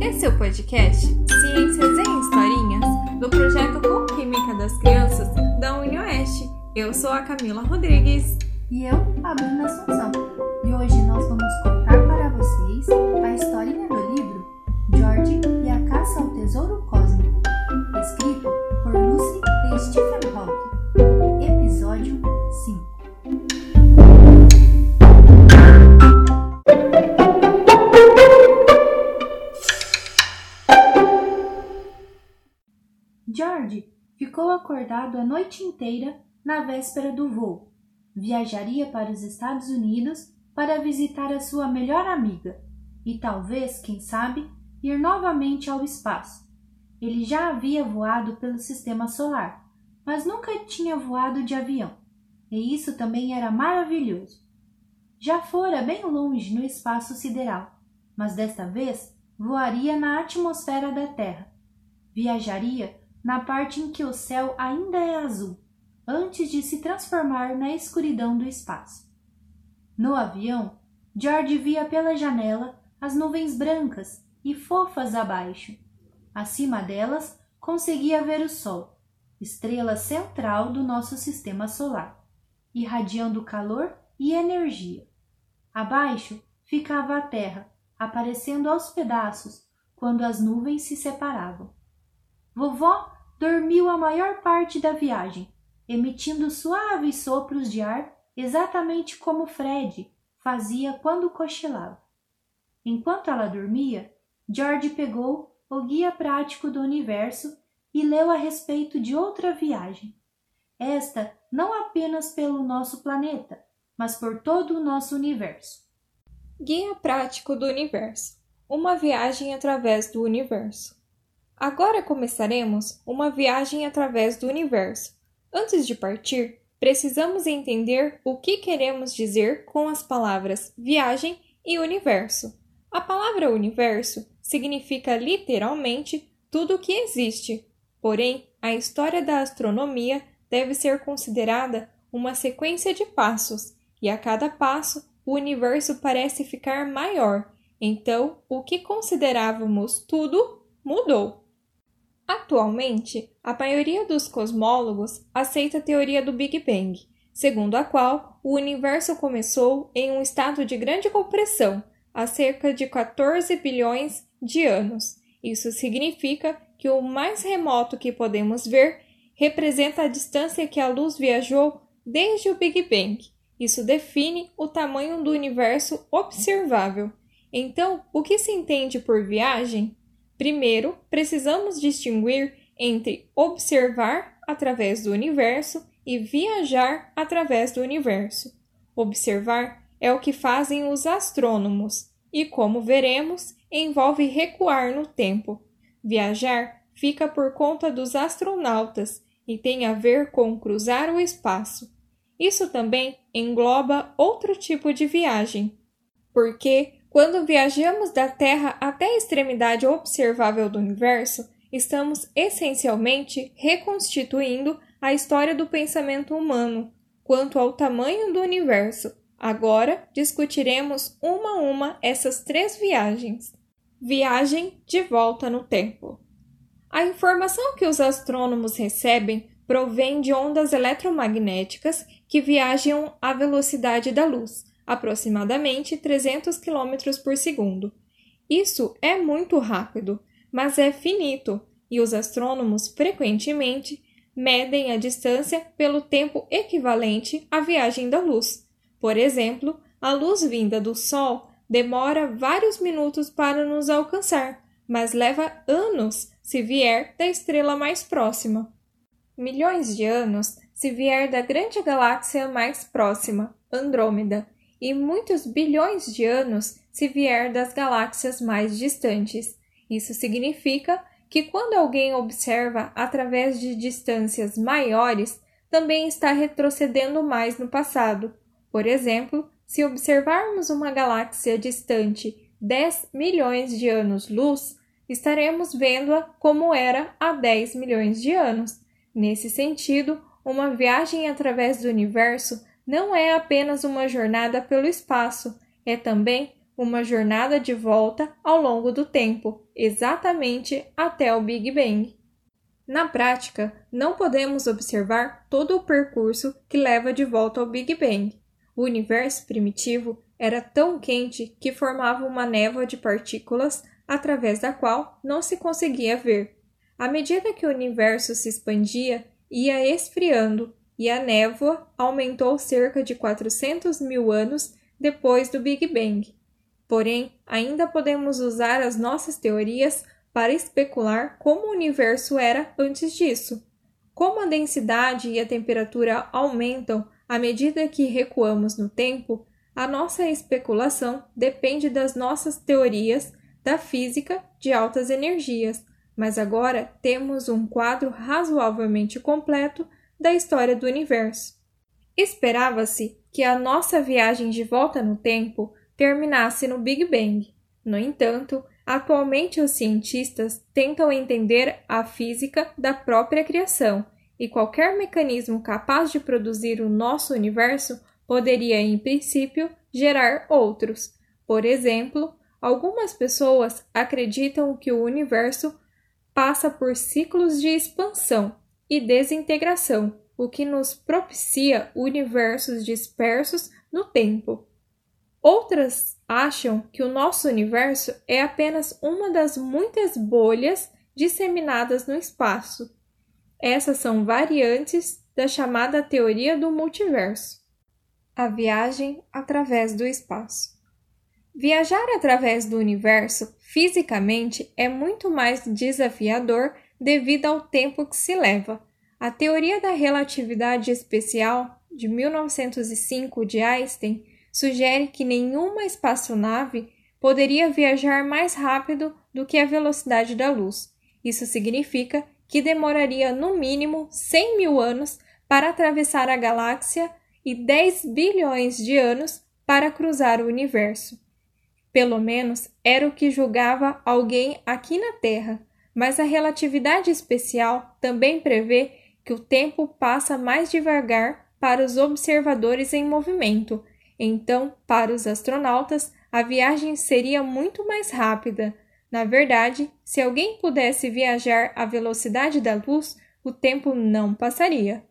Esse é o podcast Ciências em Historinhas do projeto Com Química das Crianças da UniOeste. Eu sou a Camila Rodrigues. E eu, a Bruna Assunção. Acordado a noite inteira na véspera do voo. Viajaria para os Estados Unidos para visitar a sua melhor amiga e talvez, quem sabe, ir novamente ao espaço. Ele já havia voado pelo sistema solar, mas nunca tinha voado de avião, e isso também era maravilhoso. Já fora bem longe no espaço sideral, mas desta vez voaria na atmosfera da Terra. Viajaria na parte em que o céu ainda é azul, antes de se transformar na escuridão do espaço. No avião, George via pela janela as nuvens brancas e fofas abaixo. Acima delas, conseguia ver o Sol, estrela central do nosso sistema solar, irradiando calor e energia. Abaixo ficava a Terra, aparecendo aos pedaços quando as nuvens se separavam. Vovó dormiu a maior parte da viagem, emitindo suaves sopros de ar, exatamente como Fred fazia quando cochilava. Enquanto ela dormia, George pegou o Guia Prático do Universo e leu a respeito de outra viagem. Esta não apenas pelo nosso planeta, mas por todo o nosso universo. Guia Prático do Universo Uma viagem através do universo. Agora começaremos uma viagem através do universo. Antes de partir, precisamos entender o que queremos dizer com as palavras viagem e universo. A palavra universo significa literalmente tudo o que existe, porém, a história da astronomia deve ser considerada uma sequência de passos, e a cada passo o universo parece ficar maior. Então, o que considerávamos tudo mudou. Atualmente, a maioria dos cosmólogos aceita a teoria do Big Bang, segundo a qual o universo começou em um estado de grande compressão há cerca de 14 bilhões de anos. Isso significa que o mais remoto que podemos ver representa a distância que a luz viajou desde o Big Bang. Isso define o tamanho do universo observável. Então, o que se entende por viagem? Primeiro, precisamos distinguir entre observar através do universo e viajar através do universo. Observar é o que fazem os astrônomos e, como veremos, envolve recuar no tempo. Viajar fica por conta dos astronautas e tem a ver com cruzar o espaço. Isso também engloba outro tipo de viagem, porque quando viajamos da Terra até a extremidade observável do universo, estamos essencialmente reconstituindo a história do pensamento humano quanto ao tamanho do universo. Agora discutiremos uma a uma essas três viagens. Viagem de volta no tempo. A informação que os astrônomos recebem provém de ondas eletromagnéticas que viajam à velocidade da luz aproximadamente 300 km por segundo. Isso é muito rápido, mas é finito, e os astrônomos frequentemente medem a distância pelo tempo equivalente à viagem da luz. Por exemplo, a luz vinda do Sol demora vários minutos para nos alcançar, mas leva anos se vier da estrela mais próxima. Milhões de anos se vier da grande galáxia mais próxima, Andrômeda, e muitos bilhões de anos se vier das galáxias mais distantes. Isso significa que quando alguém observa através de distâncias maiores, também está retrocedendo mais no passado. Por exemplo, se observarmos uma galáxia distante 10 milhões de anos-luz, estaremos vendo-a como era há 10 milhões de anos. Nesse sentido, uma viagem através do universo não é apenas uma jornada pelo espaço, é também uma jornada de volta ao longo do tempo, exatamente até o Big Bang. Na prática, não podemos observar todo o percurso que leva de volta ao Big Bang. O universo primitivo era tão quente que formava uma névoa de partículas através da qual não se conseguia ver. À medida que o universo se expandia, ia esfriando e a névoa aumentou cerca de 400 mil anos depois do Big Bang. Porém, ainda podemos usar as nossas teorias para especular como o universo era antes disso. Como a densidade e a temperatura aumentam à medida que recuamos no tempo, a nossa especulação depende das nossas teorias da física de altas energias, mas agora temos um quadro razoavelmente completo da história do universo. Esperava-se que a nossa viagem de volta no tempo terminasse no Big Bang. No entanto, atualmente os cientistas tentam entender a física da própria criação e qualquer mecanismo capaz de produzir o nosso universo poderia, em princípio, gerar outros. Por exemplo, algumas pessoas acreditam que o universo passa por ciclos de expansão e desintegração, o que nos propicia universos dispersos no tempo. Outras acham que o nosso universo é apenas uma das muitas bolhas disseminadas no espaço. Essas são variantes da chamada teoria do multiverso. A viagem através do espaço. Viajar através do universo fisicamente é muito mais desafiador devido ao tempo que se leva. A teoria da relatividade especial de 1905 de Einstein sugere que nenhuma espaçonave poderia viajar mais rápido do que a velocidade da luz. Isso significa que demoraria no mínimo 100 mil anos para atravessar a galáxia e 10 bilhões de anos para cruzar o universo. Pelo menos era o que julgava alguém aqui na Terra, mas a relatividade especial também prevê que o tempo passa mais devagar para os observadores em movimento então, para os astronautas, a viagem seria muito mais rápida. Na verdade, se alguém pudesse viajar à velocidade da luz, o tempo não passaria.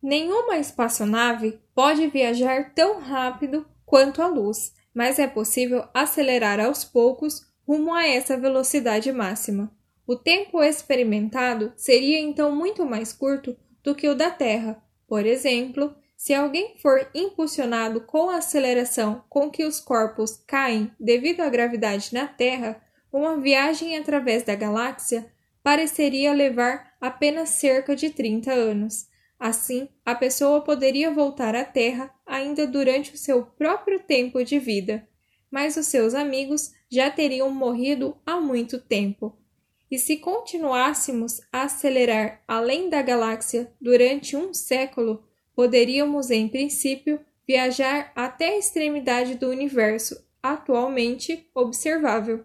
Nenhuma espaçonave pode viajar tão rápido quanto a luz, mas é possível acelerar aos poucos rumo a essa velocidade máxima. O tempo experimentado seria então muito mais curto do que o da Terra. Por exemplo, se alguém for impulsionado com a aceleração com que os corpos caem devido à gravidade na Terra, uma viagem através da galáxia pareceria levar apenas cerca de 30 anos. Assim, a pessoa poderia voltar à Terra ainda durante o seu próprio tempo de vida, mas os seus amigos já teriam morrido há muito tempo. E se continuássemos a acelerar além da galáxia durante um século, poderíamos, em princípio, viajar até a extremidade do universo atualmente observável.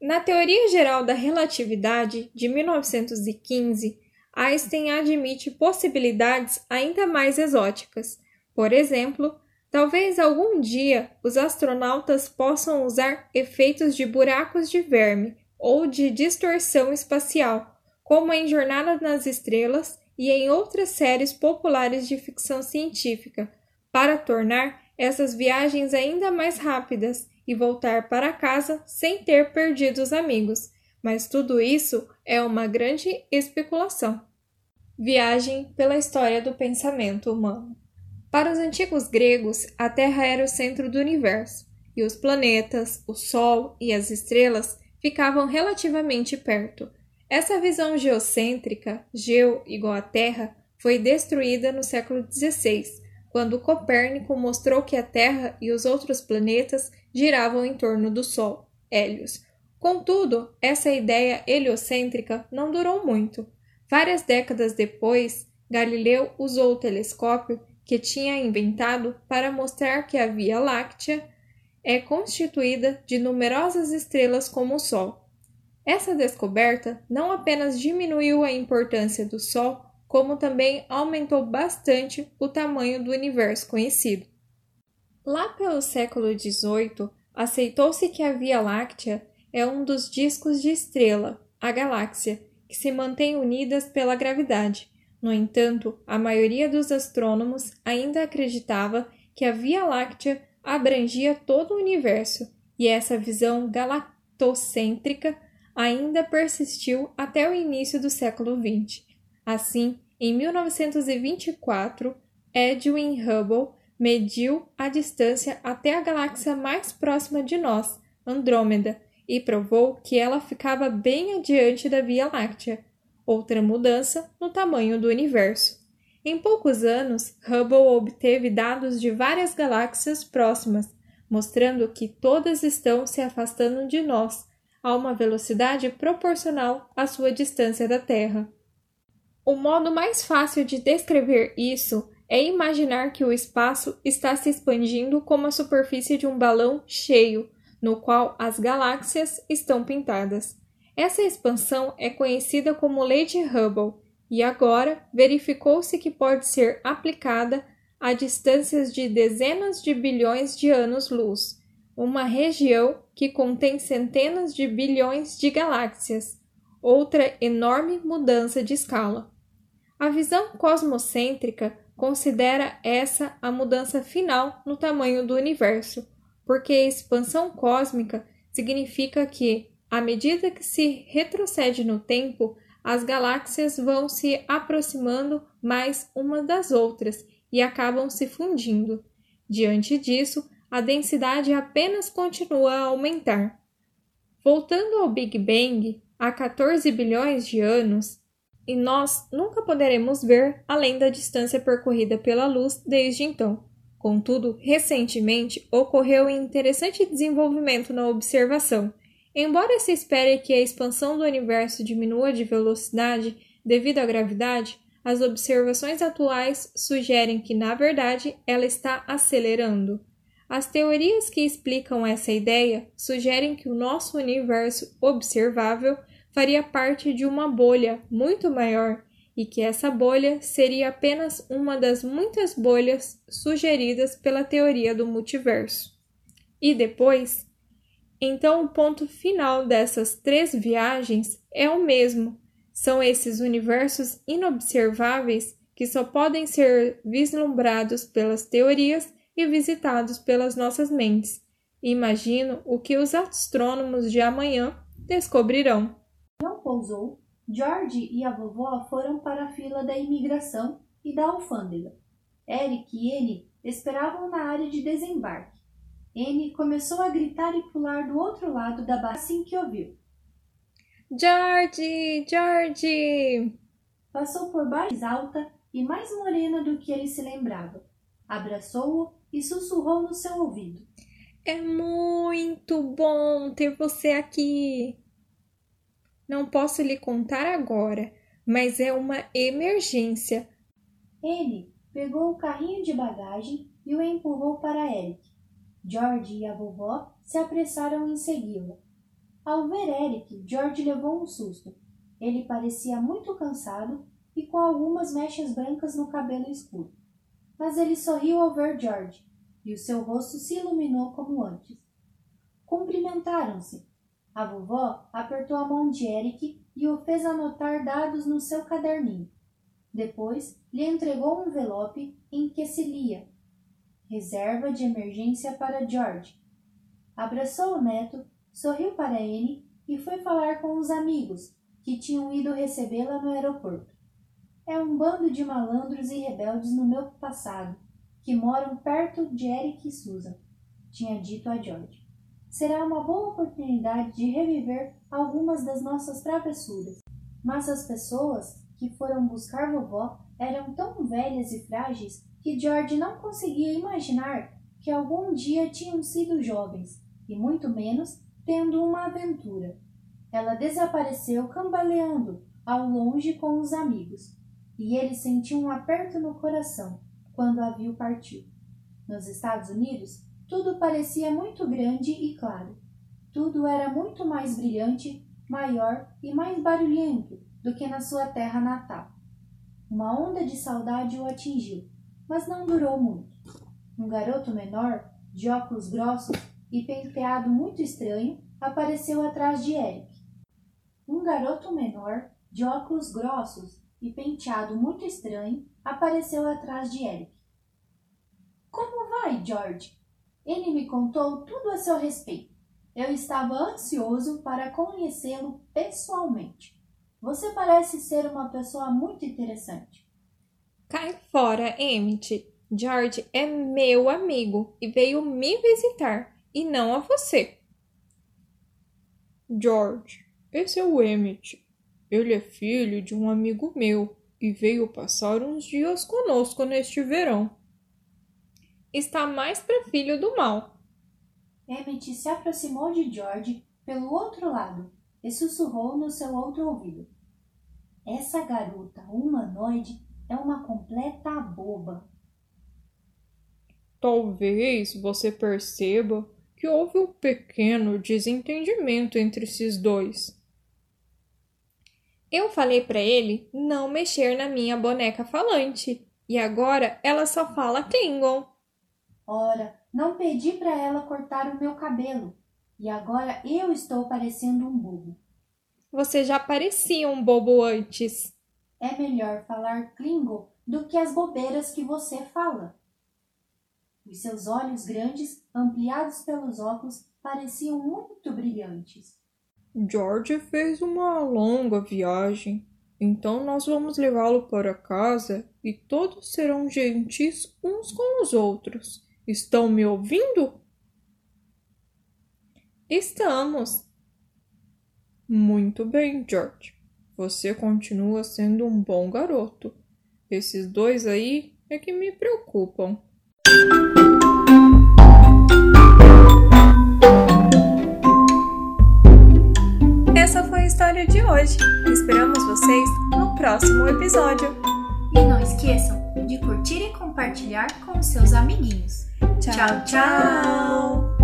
Na teoria geral da relatividade de 1915, Einstein admite possibilidades ainda mais exóticas. Por exemplo, talvez algum dia os astronautas possam usar efeitos de buracos de verme ou de distorção espacial, como em Jornada nas Estrelas e em outras séries populares de ficção científica, para tornar essas viagens ainda mais rápidas e voltar para casa sem ter perdido os amigos. Mas tudo isso é uma grande especulação. Viagem pela história do pensamento humano. Para os antigos gregos, a Terra era o centro do universo, e os planetas, o Sol e as estrelas ficavam relativamente perto, essa visão geocêntrica, geo igual a Terra, foi destruída no século XVI, quando Copérnico mostrou que a Terra e os outros planetas giravam em torno do Sol, Hélios. Contudo, essa ideia heliocêntrica não durou muito. Várias décadas depois, Galileu usou o telescópio que tinha inventado para mostrar que a Via Láctea é constituída de numerosas estrelas como o Sol. Essa descoberta não apenas diminuiu a importância do Sol, como também aumentou bastante o tamanho do universo conhecido. Lá pelo século XVIII, aceitou-se que a Via Láctea é um dos discos de estrela, a galáxia, que se mantém unidas pela gravidade. No entanto, a maioria dos astrônomos ainda acreditava que a Via Láctea abrangia todo o universo, e essa visão galactocêntrica ainda persistiu até o início do século XX. Assim, em 1924, Edwin Hubble mediu a distância até a galáxia mais próxima de nós, Andrômeda, e provou que ela ficava bem adiante da Via Láctea, outra mudança no tamanho do universo. Em poucos anos, Hubble obteve dados de várias galáxias próximas, mostrando que todas estão se afastando de nós a uma velocidade proporcional à sua distância da Terra. O modo mais fácil de descrever isso é imaginar que o espaço está se expandindo como a superfície de um balão cheio, no qual as galáxias estão pintadas. Essa expansão é conhecida como lei de Hubble e agora verificou-se que pode ser aplicada a distâncias de dezenas de bilhões de anos-luz, uma região que contém centenas de bilhões de galáxias, outra enorme mudança de escala. A visão cosmocêntrica considera essa a mudança final no tamanho do universo, porque a expansão cósmica significa que, à medida que se retrocede no tempo, as galáxias vão se aproximando mais umas das outras e acabam se fundindo. Diante disso, a densidade apenas continua a aumentar. Voltando ao Big Bang, há 14 bilhões de anos, e nós nunca poderemos ver além da distância percorrida pela luz desde então. Contudo, recentemente ocorreu um interessante desenvolvimento na observação. Embora se espere que a expansão do universo diminua de velocidade devido à gravidade, as observações atuais sugerem que, na verdade, ela está acelerando. As teorias que explicam essa ideia sugerem que o nosso universo observável faria parte de uma bolha muito maior e que essa bolha seria apenas uma das muitas bolhas sugeridas pela teoria do multiverso. E depois, então o ponto final dessas três viagens é o mesmo. São esses universos inobserváveis que só podem ser vislumbrados pelas teorias e visitados pelas nossas mentes. Imagino o que os astrônomos de amanhã descobrirão. Não pousou, George e a vovó foram para a fila da imigração e da alfândega. Eric e Anne esperavam na área de desembarque. Anne começou a gritar e pular do outro lado da barra assim que ouviu. George! George! Passou por baixo alta e mais morena do que ele se lembrava. Abraçou-o e sussurrou no seu ouvido. É muito bom ter você aqui. Não posso lhe contar agora, mas é uma emergência. Ele pegou o carrinho de bagagem e o empurrou para Eric. George e a vovó se apressaram em segui-lo. Ao ver Eric, George levou um susto. Ele parecia muito cansado e com algumas mechas brancas no cabelo escuro mas ele sorriu ao ver George, e o seu rosto se iluminou como antes. Cumprimentaram-se. A vovó apertou a mão de Eric e o fez anotar dados no seu caderninho. Depois lhe entregou um envelope em que se lia Reserva de emergência para George. Abraçou o neto, sorriu para ele e foi falar com os amigos que tinham ido recebê-la no aeroporto. É um bando de malandros e rebeldes no meu passado, que moram perto de Eric e Susan, tinha dito a George. Será uma boa oportunidade de reviver algumas das nossas travessuras. Mas as pessoas que foram buscar vovó eram tão velhas e frágeis que George não conseguia imaginar que algum dia tinham sido jovens, e muito menos tendo uma aventura. Ela desapareceu cambaleando ao longe com os amigos, e ele sentiu um aperto no coração quando a viu partir. Nos Estados Unidos, tudo parecia muito grande e claro. Tudo era muito mais brilhante, maior e mais barulhento do que na sua terra natal. Uma onda de saudade o atingiu, mas não durou muito. Um garoto menor, de óculos grossos e penteado muito estranho, apareceu atrás de Eric. Um garoto menor, de óculos grossos e penteado muito estranho, apareceu atrás de Eric. Como vai, George? Ele me contou tudo a seu respeito. Eu estava ansioso para conhecê-lo pessoalmente. Você parece ser uma pessoa muito interessante. Cai fora, Emmett. George é meu amigo e veio me visitar, e não a você. George, esse é o Emmett. Ele é filho de um amigo meu e veio passar uns dias conosco neste verão. Está mais para filho do mal. Emmett se aproximou de George pelo outro lado e sussurrou no seu outro ouvido. Essa garota humanoide é uma completa boba. Talvez você perceba que houve um pequeno desentendimento entre esses dois. Eu falei para ele não mexer na minha boneca falante e agora ela só fala Klingon. Ora, não pedi para ela cortar o meu cabelo e agora eu estou parecendo um bobo. Você já parecia um bobo antes. É melhor falar Klingon do que as bobeiras que você fala. Os seus olhos grandes, ampliados pelos óculos, pareciam muito brilhantes. George fez uma longa viagem, então nós vamos levá-lo para casa e todos serão gentis uns com os outros. Estão me ouvindo? Estamos. Muito bem, George. Você continua sendo um bom garoto. Esses dois aí é que me preocupam. Essa foi a história de hoje. Esperamos vocês no próximo episódio. E não esqueçam de curtir e compartilhar com seus amiguinhos. tchau. tchau. tchau.